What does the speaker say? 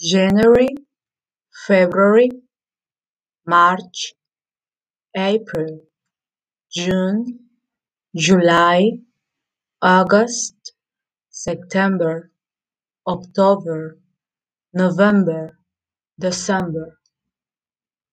January, February, March, April, June, July, August, September, October, November, December.